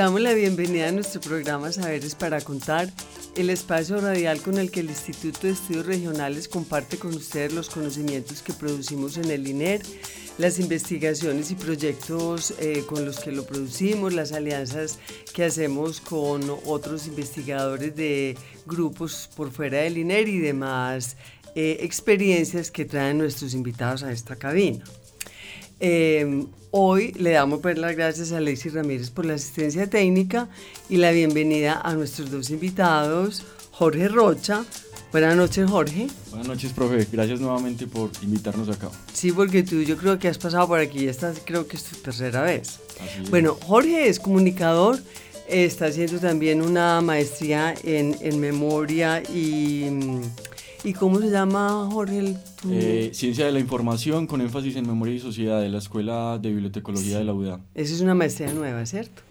Damos la bienvenida a nuestro programa Saberes para Contar, el espacio radial con el que el Instituto de Estudios Regionales comparte con ustedes los conocimientos que producimos en el INER, las investigaciones y proyectos eh, con los que lo producimos, las alianzas que hacemos con otros investigadores de grupos por fuera del INER y demás eh, experiencias que traen nuestros invitados a esta cabina. Eh, hoy le damos pues, las gracias a Alexis Ramírez por la asistencia técnica y la bienvenida a nuestros dos invitados, Jorge Rocha. Buenas noches, Jorge. Buenas noches, profe. Gracias nuevamente por invitarnos acá. Sí, porque tú yo creo que has pasado por aquí, esta creo que es tu tercera vez. Bueno, Jorge es comunicador, está haciendo también una maestría en, en memoria y... ¿Y cómo se llama, Jorge? el- tu- Eh, Ciencia de la Información con énfasis en Memoria y Sociedad de la Escuela de Bibliotecología de la UDA. Esa es una maestría nueva, ¿cierto?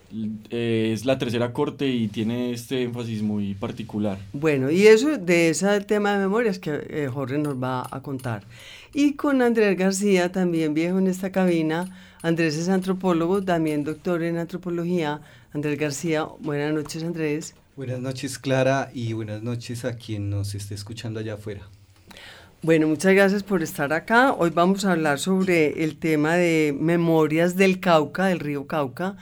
Eh, es la tercera corte y tiene este énfasis muy particular. Bueno, y eso de ese tema de memorias que eh, Jorge nos va a contar. Y con Andrés García, también viejo en esta cabina. Andrés es antropólogo, también doctor en antropología. Andrés García, buenas noches Andrés. Buenas noches Clara y buenas noches a quien nos esté escuchando allá afuera. Bueno, muchas gracias por estar acá. Hoy vamos a hablar sobre el tema de memorias del Cauca, del río Cauca,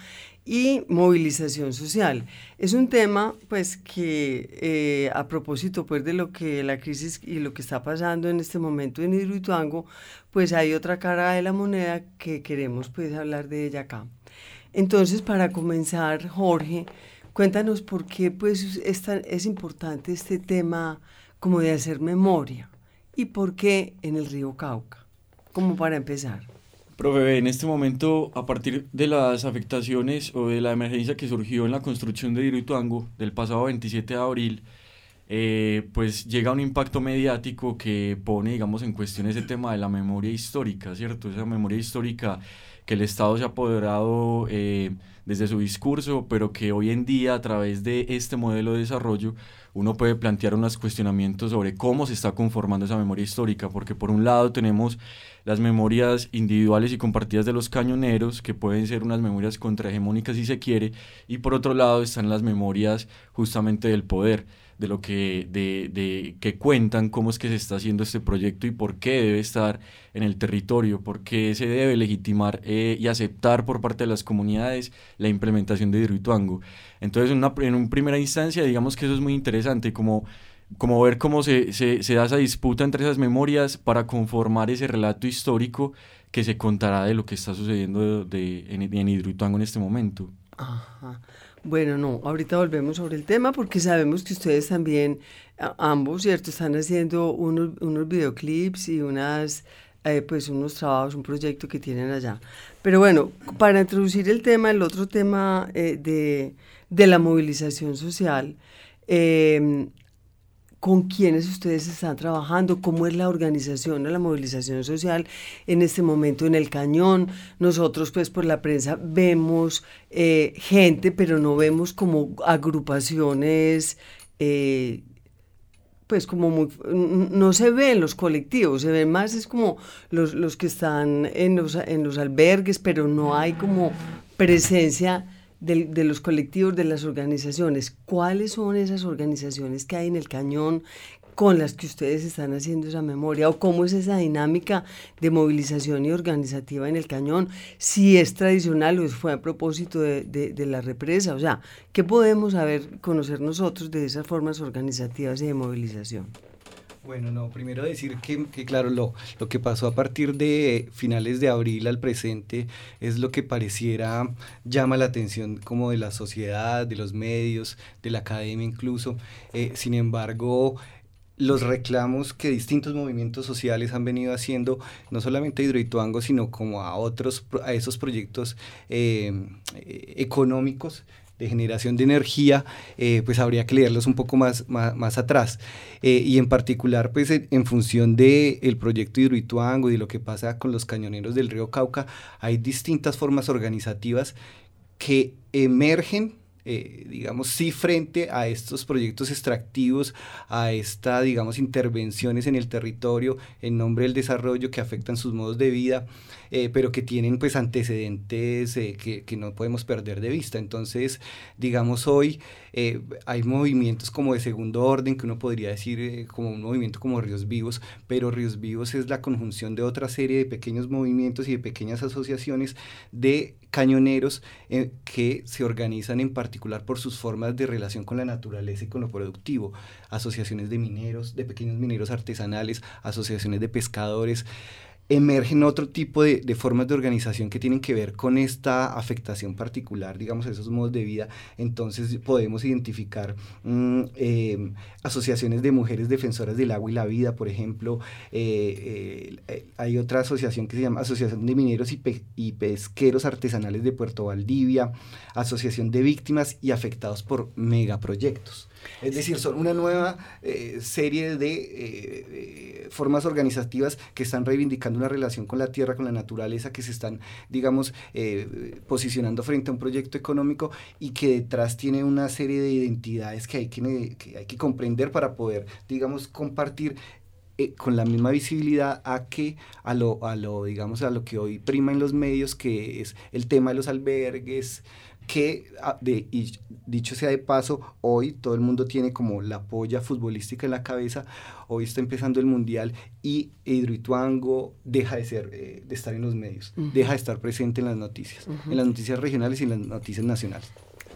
y movilización social. Es un tema, pues, que eh, a propósito, pues, de lo que la crisis y lo que está pasando en este momento en Hidroituango, pues hay otra cara de la moneda que queremos, pues, hablar de ella acá. Entonces, para comenzar, Jorge, cuéntanos por qué, pues, es, tan- es importante este tema como de hacer memoria. ¿Y por qué en el río Cauca? Como para empezar. Profe, en este momento, a partir de las afectaciones o de la emergencia que surgió en la construcción de Hidroituango del pasado 27 de abril, eh, pues llega un impacto mediático que pone, digamos, en cuestión ese tema de la memoria histórica, ¿cierto? Esa memoria histórica que el Estado se ha apoderado eh, desde su discurso, pero que hoy en día, a través de este modelo de desarrollo, uno puede plantear unos cuestionamientos sobre cómo se está conformando esa memoria histórica, porque por un lado tenemos las memorias individuales y compartidas de los cañoneros, que pueden ser unas memorias contrahegemónicas si se quiere, y por otro lado están las memorias justamente del poder, de lo que, de, de, que cuentan cómo es que se está haciendo este proyecto y por qué debe estar en el territorio, por qué se debe legitimar eh, y aceptar por parte de las comunidades la implementación de Hidroituango. Entonces, en una, en una primera instancia, digamos que eso es muy interesante, como como ver cómo se, se, se, da esa disputa entre esas memorias para conformar ese relato histórico que se contará de lo que está sucediendo de, en, en Hidroituango en este momento. Ajá. Bueno, no, ahorita volvemos sobre el tema porque sabemos que ustedes también, ambos, ¿cierto? Están haciendo unos, unos videoclips y unas, eh, pues unos trabajos, un proyecto que tienen allá. Pero bueno, para introducir el tema, el otro tema eh, de, de, la movilización social, eh, con quiénes ustedes están trabajando, cómo es la organización de la movilización social en este momento en el cañón. Nosotros pues por la prensa vemos eh, gente, pero no vemos como agrupaciones, eh, pues como muy, no se ven los colectivos, se ven más es como los, los que están en los, en los albergues, pero no hay como presencia de, de, los colectivos, de las organizaciones. ¿Cuáles son esas organizaciones que hay en el cañón con las que ustedes están haciendo esa memoria? ¿O cómo es esa dinámica de movilización y organizativa en el cañón? Si es tradicional o fue a propósito de, de, de la represa. O sea, ¿qué podemos saber, conocer nosotros de esas formas organizativas y de movilización? Bueno, no, primero decir que, que, claro, lo, lo que pasó a partir de finales de abril al presente es lo que pareciera llama la atención como de la sociedad, de los medios, de la academia incluso. Eh, sin embargo, los reclamos que distintos movimientos sociales han venido haciendo, no solamente a Hidroituango, sino como a otros, a esos proyectos eh, eh, económicos de generación de energía, eh, pues habría que leerlos un poco más, más, atrás. Eh, y en particular, pues en, función del el proyecto Hidroituango y de lo que pasa con los cañoneros del río Cauca, hay distintas formas organizativas que emergen eh, digamos, sí frente a estos proyectos extractivos, a estas, digamos, intervenciones en el territorio en nombre del desarrollo que afectan sus modos de vida, eh, pero que tienen pues antecedentes eh, que, que, no podemos perder de vista. Entonces, digamos, hoy hay movimientos como de segundo orden, que uno podría decir como un movimiento como Ríos Vivos, pero Ríos Vivos es la conjunción de otra serie de pequeños movimientos y de pequeñas asociaciones de cañoneros eh, que se organizan en particular por sus formas de relación con la naturaleza y con lo productivo, asociaciones de mineros, de pequeños mineros artesanales, asociaciones de pescadores, emergen otro tipo de, formas de organización que tienen que ver con esta afectación particular, digamos, esos modos de vida. Entonces podemos identificar mm, em, asociaciones de mujeres defensoras del agua y la vida, por ejemplo. Eh, eh, hay otra asociación que se llama Asociación de Mineros y, y, Pesqueros Artesanales de Puerto Valdivia, Asociación de Víctimas y Afectados por Megaproyectos. Es decir, son una nueva eh, serie de eh, formas organizativas que están reivindicando una relación con la tierra, con la naturaleza, que se están, digamos, eh, posicionando frente a un proyecto económico y que detrás tiene una serie de identidades que hay que, que hay que comprender para poder, digamos, compartir con la misma visibilidad a que a lo, a lo, digamos, a lo que hoy prima en los medios, que es el tema de los albergues, que, ah, de, y dicho sea de paso, hoy todo el mundo tiene como la polla futbolística en la cabeza, hoy está empezando el Mundial y Hidroituango deja de, ser, eh, de estar en los medios, deja de estar presente en las noticias, en las noticias regionales y en las noticias nacionales.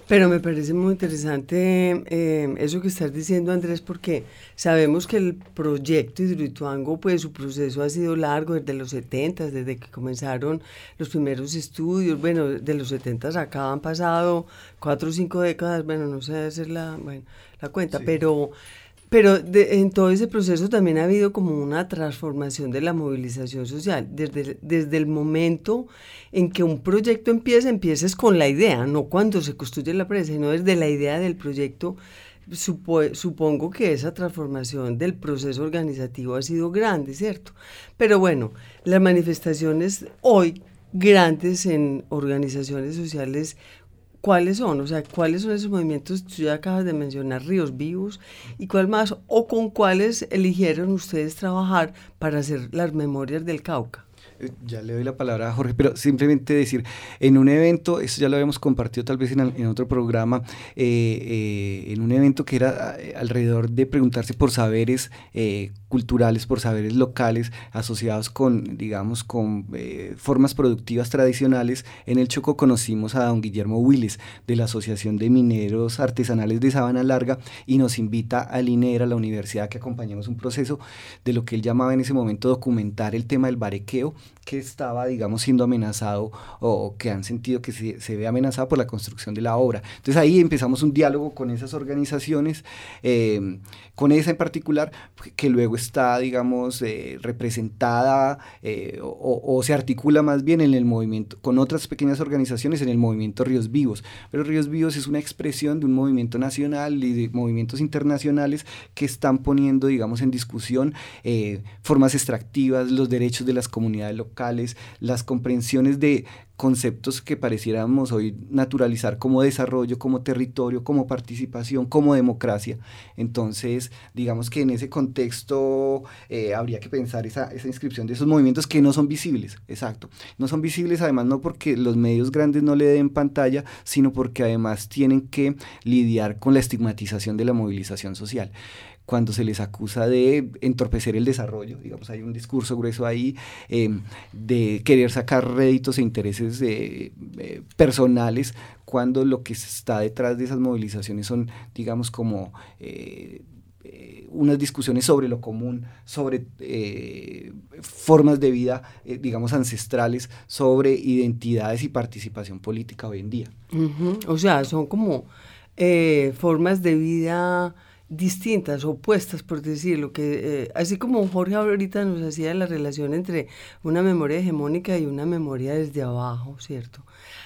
Pero me parece muy interesante eh, eso que estás diciendo, Andrés, porque sabemos que el proyecto Hidroituango, pues su proceso ha sido largo desde los 70, desde que comenzaron los primeros estudios. Bueno, de los 70 acá han pasado cuatro o cinco décadas, bueno, no sé hacer la, bueno, la cuenta, pero pero en todo ese proceso también ha habido como una transformación de la movilización social. Desde, desde el momento en que un proyecto empieza, empieces con la idea, no cuando se construye la prensa, sino desde la idea del proyecto. supongo que esa transformación del proceso organizativo ha sido grande, ¿cierto? Pero bueno, las manifestaciones hoy grandes en organizaciones sociales ¿Cuáles son? O sea, ¿cuáles son esos movimientos? Tú ya acabas de mencionar Ríos Vivos. ¿Y cuál más? ¿O con cuáles eligieron ustedes trabajar para hacer las memorias del Cauca? Eh, ya le doy la palabra a Jorge, pero simplemente decir, en un evento, eso ya lo habíamos compartido tal vez en, otro programa, eh, eh, en un evento que era alrededor de preguntarse por saberes culturales, por saberes locales asociados con, digamos, con eh, formas productivas tradicionales. En el Choco conocimos a don Guillermo Willis de la Asociación de Mineros Artesanales de Sabana Larga y nos invita al INER, a la universidad, que acompañemos un proceso de lo que él llamaba en ese momento documentar el tema del barequeo que estaba, digamos, siendo amenazado o que han sentido que se, ve amenazado por la construcción de la obra. Entonces ahí empezamos un diálogo con esas organizaciones, eh, con esa en particular, que luego está, digamos, eh, representada eh, o, se articula más bien en el movimiento, con otras pequeñas organizaciones en el movimiento Ríos Vivos. Pero Ríos Vivos es una expresión de un movimiento nacional y de movimientos internacionales que están poniendo, digamos, en discusión eh, formas extractivas, los derechos de las comunidades locales, las comprensiones de conceptos que pareciéramos hoy naturalizar como desarrollo, como territorio, como participación, como democracia. Entonces, digamos que en ese contexto eh, habría que pensar esa, esa inscripción de esos movimientos que no son visibles, exacto. No son visibles además no porque los medios grandes no le den pantalla, sino porque además tienen que lidiar con la estigmatización de la movilización social cuando se les acusa de entorpecer el desarrollo, digamos, hay un discurso grueso ahí em, de querer sacar réditos e intereses eh, personales, cuando lo que está detrás de esas movilizaciones son, digamos, como... Eh, eh, unas discusiones sobre lo común, sobre formas de vida, digamos, ancestrales, sobre identidades y participación política hoy en día. O sea, son como formas de vida distintas, opuestas, por decirlo, que así como Jorge ahorita nos hacía la relación entre una memoria hegemónica y una memoria desde abajo, ¿cierto?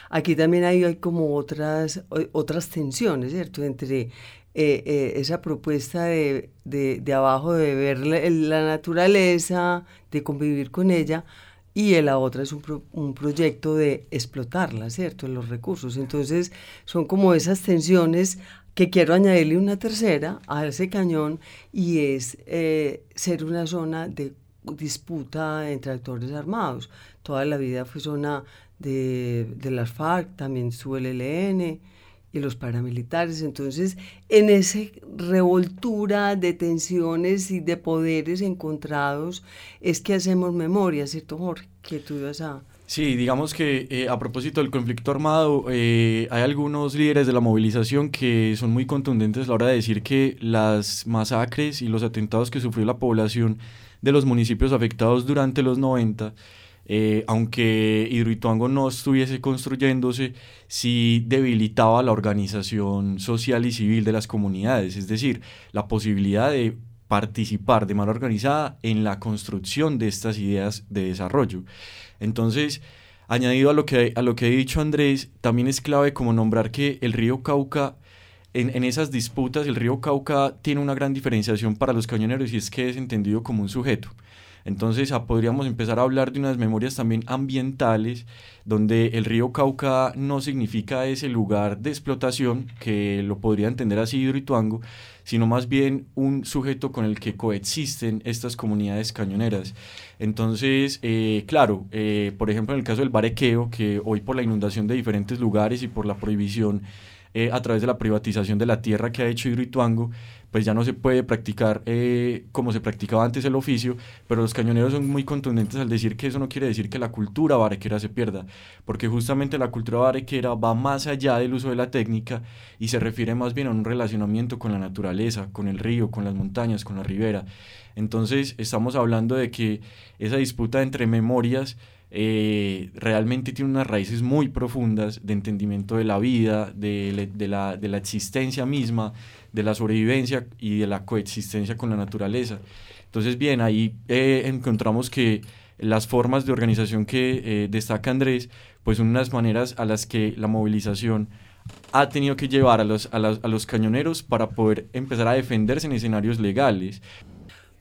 Aquí también hay, hay como otras, otras tensiones, ¿cierto? Entre eh, eh, esa propuesta de, de, abajo de ver la, naturaleza, de convivir con ella, y la otra es un, un, proyecto de explotarla, ¿cierto? Los recursos. Entonces, son como esas tensiones que quiero añadirle una tercera a ese cañón y es eh, ser una zona de disputa entre actores armados. Toda la vida fue zona de, de las FARC, también su el ELN, y los paramilitares. Entonces, en esa revoltura de tensiones y de poderes encontrados es que hacemos memoria, ¿cierto, Jorge? Que tú ibas a... Sí, digamos que eh, a propósito del conflicto armado, eh, hay algunos líderes de la movilización que son muy contundentes a la hora de decir que las masacres y los atentados que sufrió la población de los municipios afectados durante los 90 eh, aunque Hidroituango no estuviese construyéndose, sí debilitaba la organización social y civil de las comunidades, es decir, la posibilidad de participar de manera organizada en la construcción de estas ideas de desarrollo. Entonces, añadido a lo que, a lo que ha dicho Andrés, también es clave como nombrar que el río Cauca en, en, esas disputas el río Cauca tiene una gran diferenciación para los cañoneros y es que es entendido como un sujeto. Entonces ah, podríamos empezar a hablar de unas memorias también ambientales, donde el río Cauca no significa ese lugar de explotación, que lo podría entender así Hidroituango, sino más bien un sujeto con el que coexisten estas comunidades cañoneras. Entonces, eh, claro, eh, por ejemplo, en el caso del barequeo, que hoy por la inundación de diferentes lugares y por la prohibición eh, a través de la privatización de la tierra que ha hecho Hidroituango, pues ya no se puede practicar eh, como se practicaba antes el oficio, pero los cañoneros son muy contundentes al decir que eso no quiere decir que la cultura barequera se pierda, porque justamente la cultura barequera va más allá del uso de la técnica y se refiere más bien a un relacionamiento con la naturaleza, con el río, con las montañas, con la ribera. Entonces estamos hablando de que esa disputa entre memorias eh, realmente tiene unas raíces muy profundas de entendimiento de la vida, de, la, de la existencia misma, de la sobrevivencia y de la coexistencia con la naturaleza. Entonces, bien, ahí eh, encontramos que las formas de organización que eh, destaca Andrés, pues son unas maneras a las que la movilización ha tenido que llevar a los, a, los, cañoneros para poder empezar a defenderse en escenarios legales.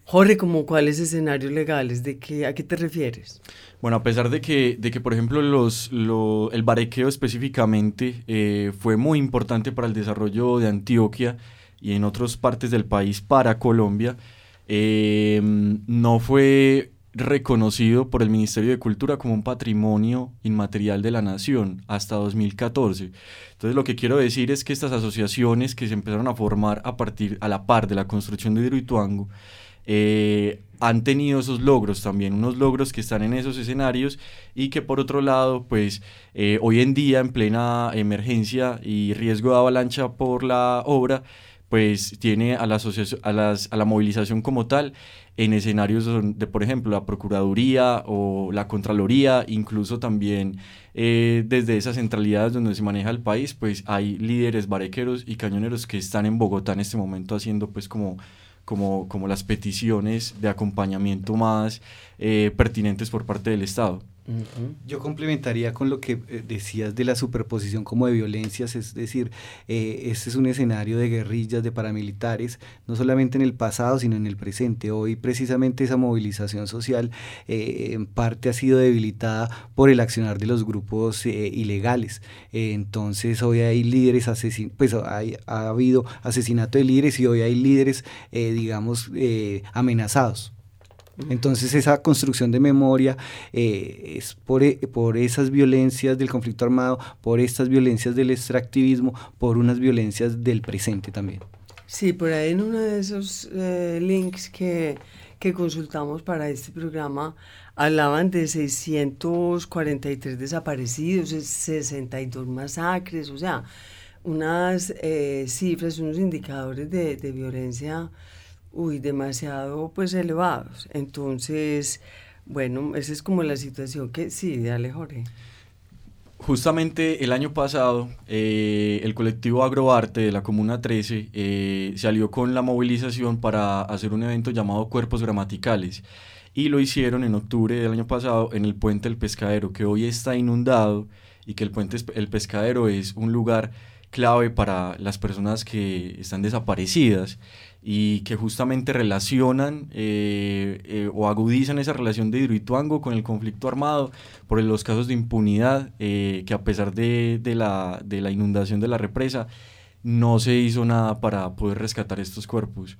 Jorge, ¿como cuáles escenarios legales? ¿De qué, ¿A qué te refieres? Bueno, a pesar de que, de que por ejemplo, los, el barequeo específicamente eh, fue muy importante para el desarrollo de Antioquia, y en otras partes del país para Colombia, em, no fue reconocido por el Ministerio de Cultura como un patrimonio inmaterial de la nación hasta 2014. Entonces lo que quiero decir es que estas asociaciones que se empezaron a formar a partir a la par de la construcción de Hidroituango eh, han tenido esos logros también, unos logros que están en esos escenarios y que por otro lado, pues eh, hoy en día en plena emergencia y riesgo de avalancha por la obra, pues tiene a la, a, las, a la movilización como tal en escenarios de, por ejemplo, la Procuraduría o la Contraloría, incluso también eh, desde esas centralidades donde se maneja el país, pues hay líderes barequeros y cañoneros que están en Bogotá en este momento haciendo pues como, como, como las peticiones de acompañamiento más eh, pertinentes por parte del Estado. Yo complementaría con lo que eh, decías de la superposición como de violencias, es decir, eh, este es un escenario de guerrillas, de paramilitares, no solamente en el pasado, sino en el presente. Hoy precisamente esa movilización social eh, en parte ha sido debilitada por el accionar de los grupos ilegales. entonces hoy hay líderes asesinados, pues hay, ha habido asesinato de líderes y hoy hay líderes, digamos, amenazados. Entonces esa construcción de memoria eh, es por, e, por, esas violencias del conflicto armado, por estas violencias del extractivismo, por unas violencias del presente también. Sí, por ahí en uno de esos eh, links que, que consultamos para este programa hablaban de 643 desaparecidos, 62 masacres, o sea, unas eh, cifras, unos indicadores de, de violencia uy, demasiado pues elevados. Entonces, bueno, esa es como la situación que sí, dale Jorge. Justamente el año pasado, eh, el colectivo Agroarte de la Comuna 13 eh, salió con la movilización para hacer un evento llamado Cuerpos Gramaticales y lo hicieron en octubre del año pasado en el puente El Pescadero, que hoy está inundado y que el puente El Pescadero es un lugar clave para las personas que están desaparecidas y que justamente relacionan eh, eh, o agudizan esa relación de Hidroituango con el conflicto armado por los casos de impunidad eh, que a pesar de, la, de, la, inundación de la represa no se hizo nada para poder rescatar estos cuerpos.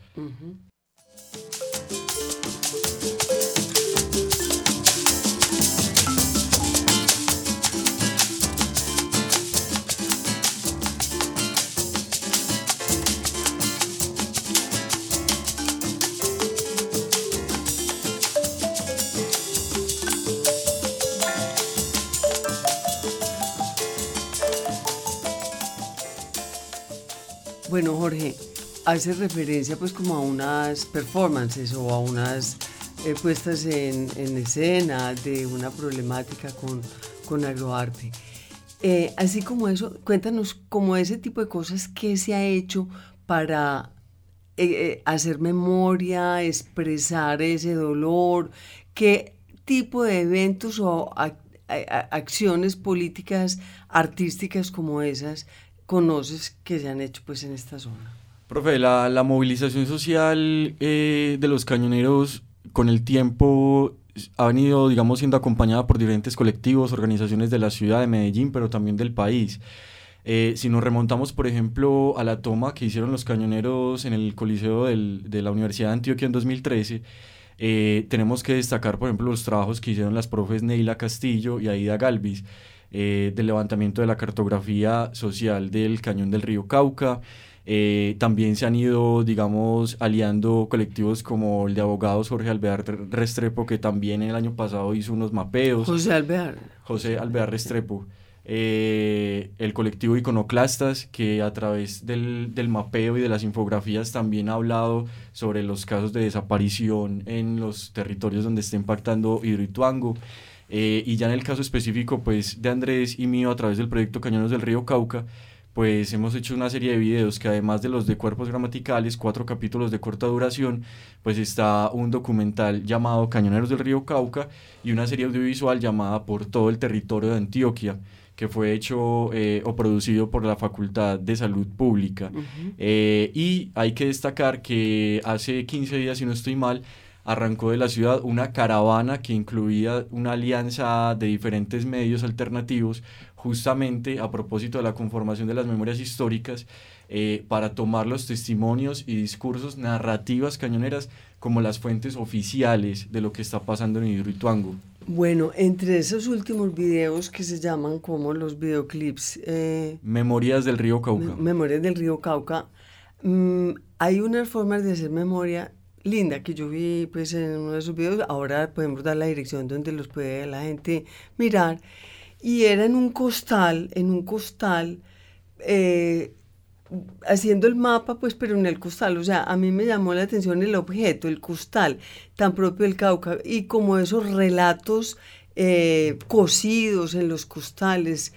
Bueno, Jorge, hace referencia pues como a unas performances o a unas eh, puestas en, escena de una problemática con, con agroarte. Eh, así como eso, cuéntanos como ese tipo de cosas, ¿qué se ha hecho para eh, hacer memoria, expresar ese dolor? ¿Qué tipo de eventos o acciones políticas, artísticas como esas conoces que se han hecho pues en esta zona? Profe, la, la movilización social eh, de los cañoneros con el tiempo ha venido, digamos, siendo acompañada por diferentes colectivos, organizaciones de la ciudad de Medellín, pero también del país. Eh, si nos remontamos, por ejemplo, a la toma que hicieron los cañoneros en el Coliseo del, de la Universidad de Antioquia en 2013, eh, tenemos que destacar, por ejemplo, los trabajos que hicieron las profes Neila Castillo y Aida Galvis eh, del levantamiento de la cartografía social del cañón del río Cauca. Eh, también se han ido, digamos, aliando colectivos como el de abogados Jorge Alvear Restrepo, que también el año pasado hizo unos mapeos. José Alvear. José Alvear Restrepo. Eh, el colectivo Iconoclastas, que a través del, del, mapeo y de las infografías también ha hablado sobre los casos de desaparición en los territorios donde está impactando Hidroituango. Eh, y ya en el caso específico pues, de Andrés y mío a través del proyecto Cañones del Río Cauca, pues hemos hecho una serie de videos que además de los de cuerpos gramaticales, cuatro capítulos de corta duración, pues está un documental llamado Cañoneros del Río Cauca y una serie audiovisual llamada Por todo el territorio de Antioquia que fue hecho eh, o producido por la Facultad de Salud Pública. Eh, y hay que destacar que hace 15 días, si no estoy mal, arrancó de la ciudad una caravana que incluía una alianza de diferentes medios alternativos, justamente a propósito de la conformación de las memorias históricas, eh, para tomar los testimonios y discursos, narrativas cañoneras como las fuentes oficiales de lo que está pasando en Hidroituango. Bueno, entre esos últimos videos que se llaman como los videoclips... Eh, Memorias del río Cauca. Memorias del río Cauca. Mm, hay unas formas de hacer memoria linda que yo vi pues en uno de sus videos, ahora podemos dar la dirección donde los puede la gente mirar, y era en un costal, en un costal, eh, haciendo el mapa, pues, pero en el costal, o sea, a mí me llamó la atención el objeto, el costal, tan propio del Cauca, y como esos relatos eh, cosidos en los costales,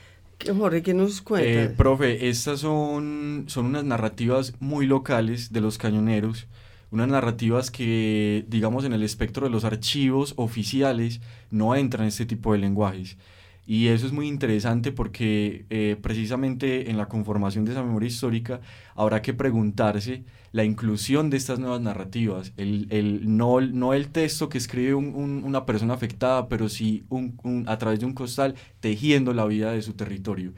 Jorge, ¿qué nos cuenta? Eh, profe, estas son, son unas narrativas muy locales de los cañoneros, unas narrativas que, digamos, en el espectro de los archivos oficiales no entran en este tipo de lenguajes. Y eso es muy interesante porque eh, precisamente en la conformación de esa memoria histórica habrá que preguntarse la inclusión de estas nuevas narrativas, el, el no, no el texto que escribe una persona afectada, pero sí a través de un costal tejiendo la vida de su territorio.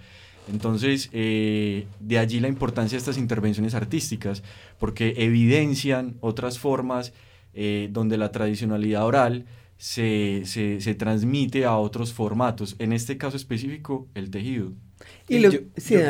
Entonces, eh, de allí la importancia de estas intervenciones artísticas, porque evidencian otras formas eh, donde la tradicionalidad oral se, se, transmite a otros formatos, en este caso específico, el tejido. Y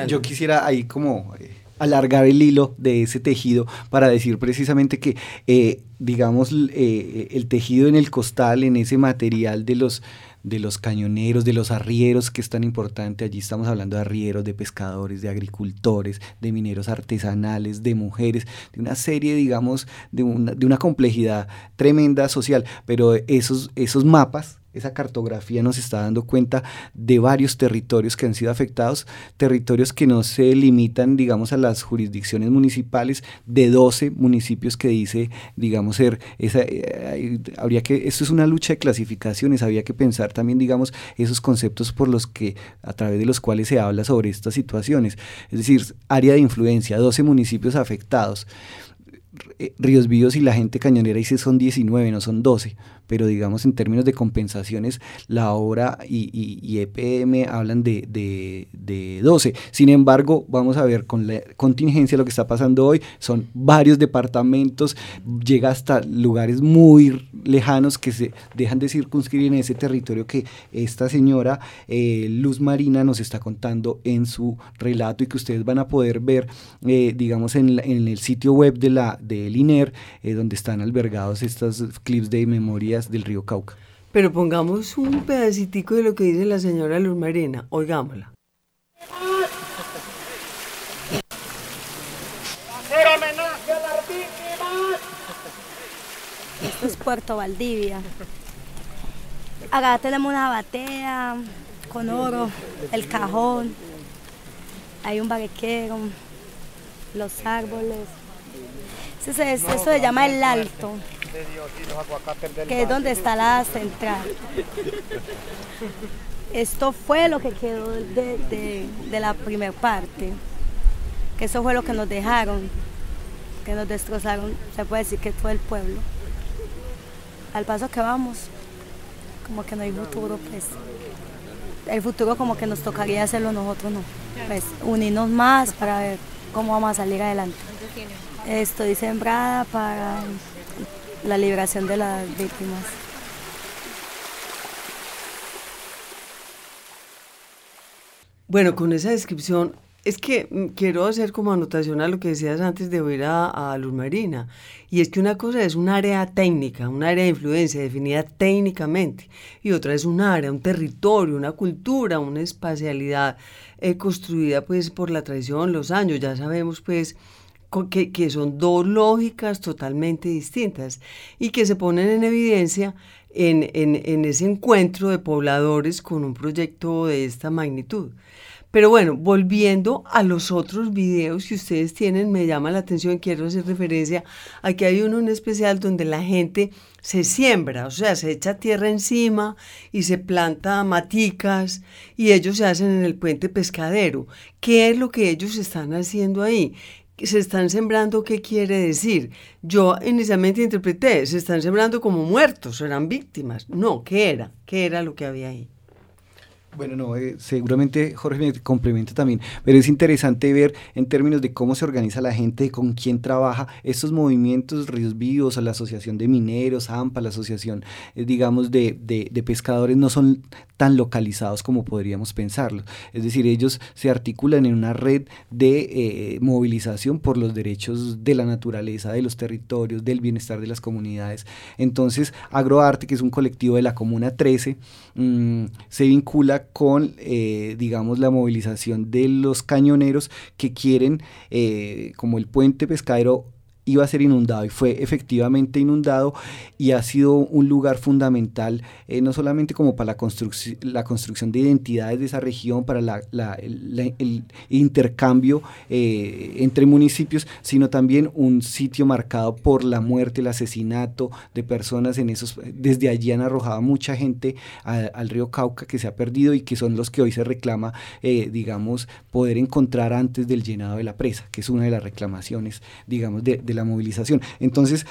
yo, quisiera ahí como eh, alargar el hilo de ese tejido para decir precisamente que, eh, digamos, eh, el tejido en el costal, en ese material de los de los cañoneros, de los arrieros, que es tan importante. Allí estamos hablando de arrieros, de pescadores, de agricultores, de mineros artesanales, de mujeres, de una serie, digamos, de una, de una complejidad tremenda social. Pero esos, esos mapas esa cartografía nos está dando cuenta de varios territorios que han sido afectados, territorios que no se limitan, digamos, a las jurisdicciones municipales, de 12 municipios que dice, digamos, ser, esa, eh, habría que, esto es una lucha de clasificaciones, había que pensar también, digamos, esos conceptos por los que, a través de los cuales se habla sobre estas situaciones, es decir, área de influencia, 12 municipios afectados. Ríos Vivos y la gente cañonera dice son 19, no son 12 pero digamos en términos de compensaciones, la obra y, EPM hablan de, de, 12. Sin embargo, vamos a ver con la contingencia lo que está pasando hoy, son varios departamentos, llega hasta lugares muy lejanos que se dejan de circunscribir en ese territorio que esta señora eh, Luz Marina nos está contando en su relato y que ustedes van a poder ver, eh, digamos, en, en, el sitio web de la del INER, eh, donde están albergados estos clips de memoria del río Cauca. Pero pongamos un pedacitico de lo que dice la señora Luz Marina, oigámosla. Esto es Puerto Valdivia. Acá tenemos una batea con oro, el cajón, hay un baguequero, los árboles. Eso, eso se llama el alto que es donde está la central. Esto fue lo que quedó de, la primera parte, que eso fue lo que nos dejaron, que nos destrozaron, se puede decir que fue el pueblo. Al paso que vamos, como que no hay futuro, pues el futuro como que nos tocaría hacerlo nosotros, no. Pues unirnos más para ver cómo vamos a salir adelante. Estoy sembrada para la liberación de las víctimas. Bueno, con esa descripción, es que mm, quiero hacer como anotación a lo que decías antes de oír a, a Luz Marina, y es que una cosa es un área técnica, un área de influencia definida técnicamente, y otra es un área, un territorio, una cultura, una espacialidad eh, construida pues por la tradición, los años, ya sabemos pues que, son dos lógicas totalmente distintas y que se ponen en evidencia en, en, en, ese encuentro de pobladores con un proyecto de esta magnitud. Pero bueno, volviendo a los otros videos que ustedes tienen, me llama la atención, quiero hacer referencia a que hay uno en especial donde la gente se siembra, o sea, se echa tierra encima y se planta maticas y ellos se hacen en el puente pescadero. ¿Qué es lo que ellos están haciendo ahí? Se están sembrando, ¿qué quiere decir? Yo inicialmente interpreté, se están sembrando como muertos, eran víctimas. No, ¿qué era? ¿Qué era lo que había ahí? Bueno, no, eh, seguramente Jorge me complementa también, pero es interesante ver en términos de cómo se organiza la gente, con quién trabaja, estos movimientos Ríos Vivos, la Asociación de Mineros, AMPA, la Asociación, eh, digamos, de, de, pescadores, no son tan localizados como podríamos pensarlo. Es decir, ellos se articulan en una red de eh, movilización por los derechos de la naturaleza, de los territorios, del bienestar de las comunidades. Entonces, Agroarte, que es un colectivo de la Comuna 13, mm, se vincula con, eh, digamos, la movilización de los cañoneros que quieren, eh, como el puente pescadero, iba a ser inundado y fue efectivamente inundado y ha sido un lugar fundamental eh, no solamente como para la, construcción la construcción de identidades de esa región, para la, el intercambio eh, entre municipios, sino también un sitio marcado por la muerte, el asesinato de personas en esos, desde allí han arrojado mucha gente al río Cauca que se ha perdido y que son los que hoy se reclama, eh, digamos, poder encontrar antes del llenado de la presa, que es una de las reclamaciones, digamos, de, de la movilización. Entonces,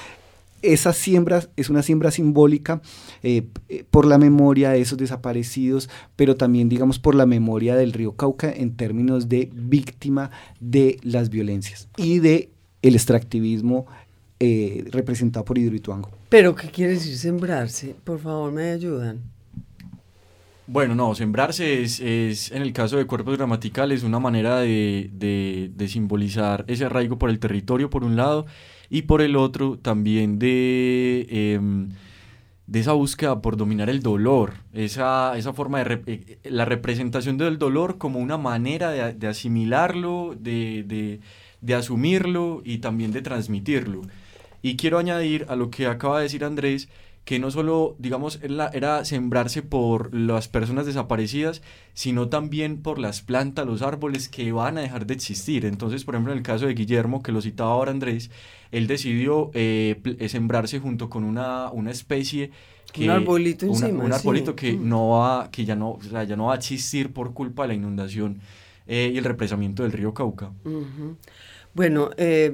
esa siembra es una siembra simbólica eh, eh, por la memoria de esos desaparecidos, pero también, digamos, por la memoria del río Cauca en términos de víctima de las violencias y de el extractivismo eh, representado por Hidroituango. ¿Pero qué quiere decir sembrarse? Por favor, me ayudan. Bueno, no, sembrarse es, es, en el caso de cuerpos gramaticales, una manera de, de, de, simbolizar ese arraigo por el territorio, por un lado, y por el otro también de, eh, de esa búsqueda por dominar el dolor, esa, esa forma de, eh, la representación del dolor como una manera de, de asimilarlo, de asumirlo y también de transmitirlo. Y quiero añadir a lo que acaba de decir Andrés, que no solo, digamos, era sembrarse por las personas desaparecidas, sino también por las plantas, los árboles que van a dejar de existir. Entonces, por ejemplo, en el caso de Guillermo, que lo citaba ahora Andrés, él decidió eh, eh sembrarse junto con una, una especie que, un arbolito encima, un arbolito sí. que no va que ya no o sea, ya no va a existir por culpa de la inundación eh, y el represamiento del río Cauca uh -huh. Bueno, eh,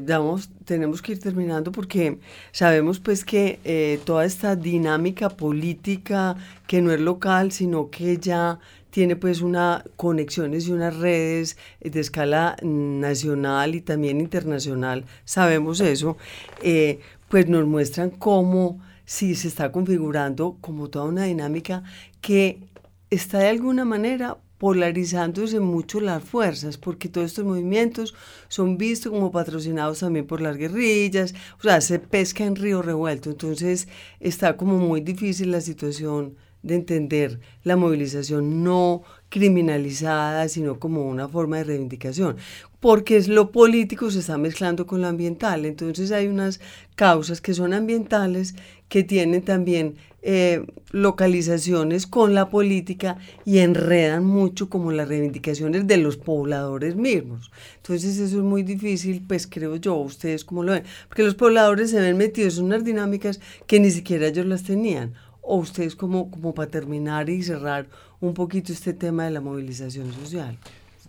tenemos que ir terminando porque sabemos pues que eh, toda esta dinámica política que no es local, sino que ya tiene pues unas conexiones y unas redes de escala nacional y también internacional, sabemos eso, eh, pues nos muestran cómo sí se está configurando como toda una dinámica que está de alguna manera polarizándose mucho las fuerzas, porque todos estos movimientos son vistos como patrocinados también por las guerrillas, o sea, se pesca en río revuelto, entonces está como muy difícil la situación de entender la movilización no criminalizada, sino como una forma de reivindicación, porque es lo político se está mezclando con lo ambiental, entonces hay unas causas que son ambientales que tienen también eh, localizaciones con la política y enredan mucho como las reivindicaciones de los pobladores mismos. Entonces eso es muy difícil, pues creo yo, ustedes como lo ven, porque los pobladores se ven metidos en unas dinámicas que ni siquiera ellos las tenían. O ustedes como, como para terminar y cerrar un poquito este tema de la movilización social.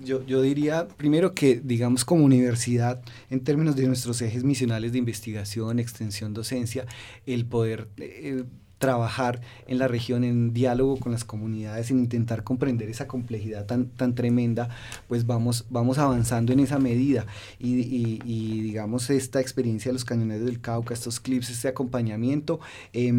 Yo, yo, diría primero que, digamos, como universidad, en términos de nuestros ejes misionales de investigación, extensión, docencia, el poder eh, trabajar en la región en diálogo con las comunidades, en intentar comprender esa complejidad tan, tan tremenda, pues vamos, vamos avanzando en esa medida. Y, digamos, esta experiencia de los cañoneros del Cauca, estos clips, este acompañamiento, eh,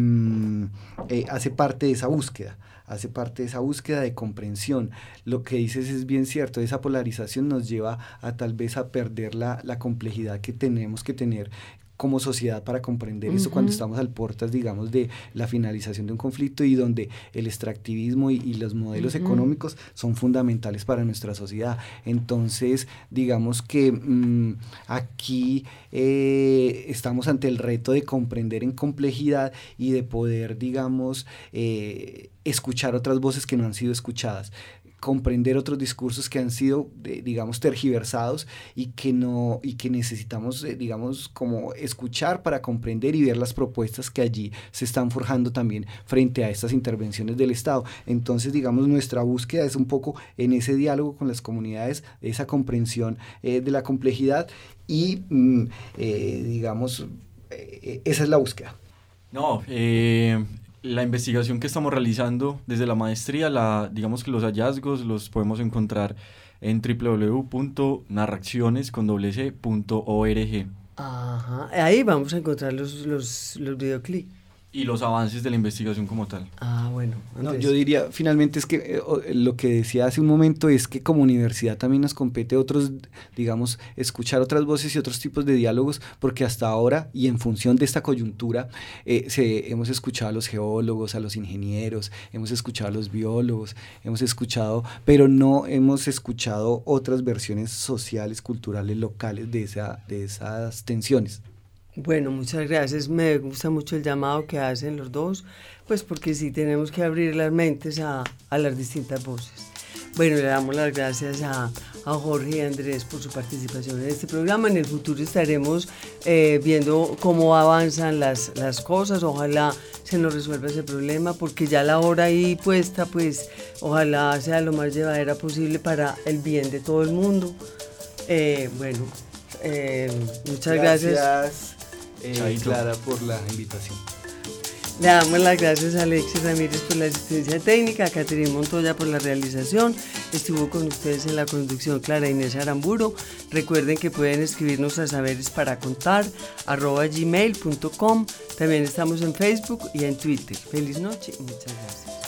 eh, hace parte de esa búsqueda hace parte de esa búsqueda de comprensión. Lo que dices es bien cierto, esa polarización nos lleva a tal vez a perder la, la complejidad que tenemos que tener como sociedad para comprender uh -huh. eso cuando estamos al puertas, digamos, de la finalización de un conflicto y donde el extractivismo y, y los modelos uh -huh. económicos son fundamentales para nuestra sociedad. Entonces, digamos que mmm, aquí eh, estamos ante el reto de comprender en complejidad y de poder, digamos, eh, escuchar otras voces que no han sido escuchadas comprender otros discursos que han sido, digamos, tergiversados y que no y que necesitamos, eh, digamos, como escuchar para comprender y ver las propuestas que allí se están forjando también frente a estas intervenciones del Estado. Entonces, digamos, nuestra búsqueda es un poco en ese diálogo con las comunidades, esa comprensión eh, de la complejidad y, mm, eh, digamos, esa es la búsqueda. No, eh, la investigación que estamos realizando desde la maestría, la, digamos que los hallazgos los podemos encontrar en www.narraciones.org. Ajá, ahí vamos a encontrar los, los, los videoclips. Y los avances de la investigación como tal. Ah, bueno. No, yo diría, finalmente, es que eh, lo que decía hace un momento es que como universidad también nos compete otros, digamos, escuchar otras voces y otros tipos de diálogos, porque hasta ahora, y en función de esta coyuntura, eh, se, hemos escuchado a los geólogos, a los ingenieros, hemos escuchado a los biólogos, hemos escuchado, pero no hemos escuchado otras versiones sociales, culturales, locales de, esa, de esas tensiones. Bueno, muchas gracias. Me gusta mucho el llamado que hacen los dos, pues porque sí tenemos que abrir las mentes a, las distintas voces. Bueno, le damos las gracias a, Jorge y Andrés por su participación en este programa. En el futuro estaremos eh, viendo cómo avanzan las, las cosas. Ojalá se nos resuelva ese problema, porque ya la hora ahí puesta, pues ojalá sea lo más llevadera posible para el bien de todo el mundo. Eh, bueno, eh, muchas gracias eh, Clara por la invitación. Le damos las gracias a Alexis Ramírez por la asistencia técnica, a Caterina Montoya por la realización. Estuvo con ustedes en la conducción Clara Inés Aramburo. Recuerden que pueden escribirnos a saberes para contar arroba gmail.com. También estamos en Facebook y en Twitter. Feliz noche y muchas gracias.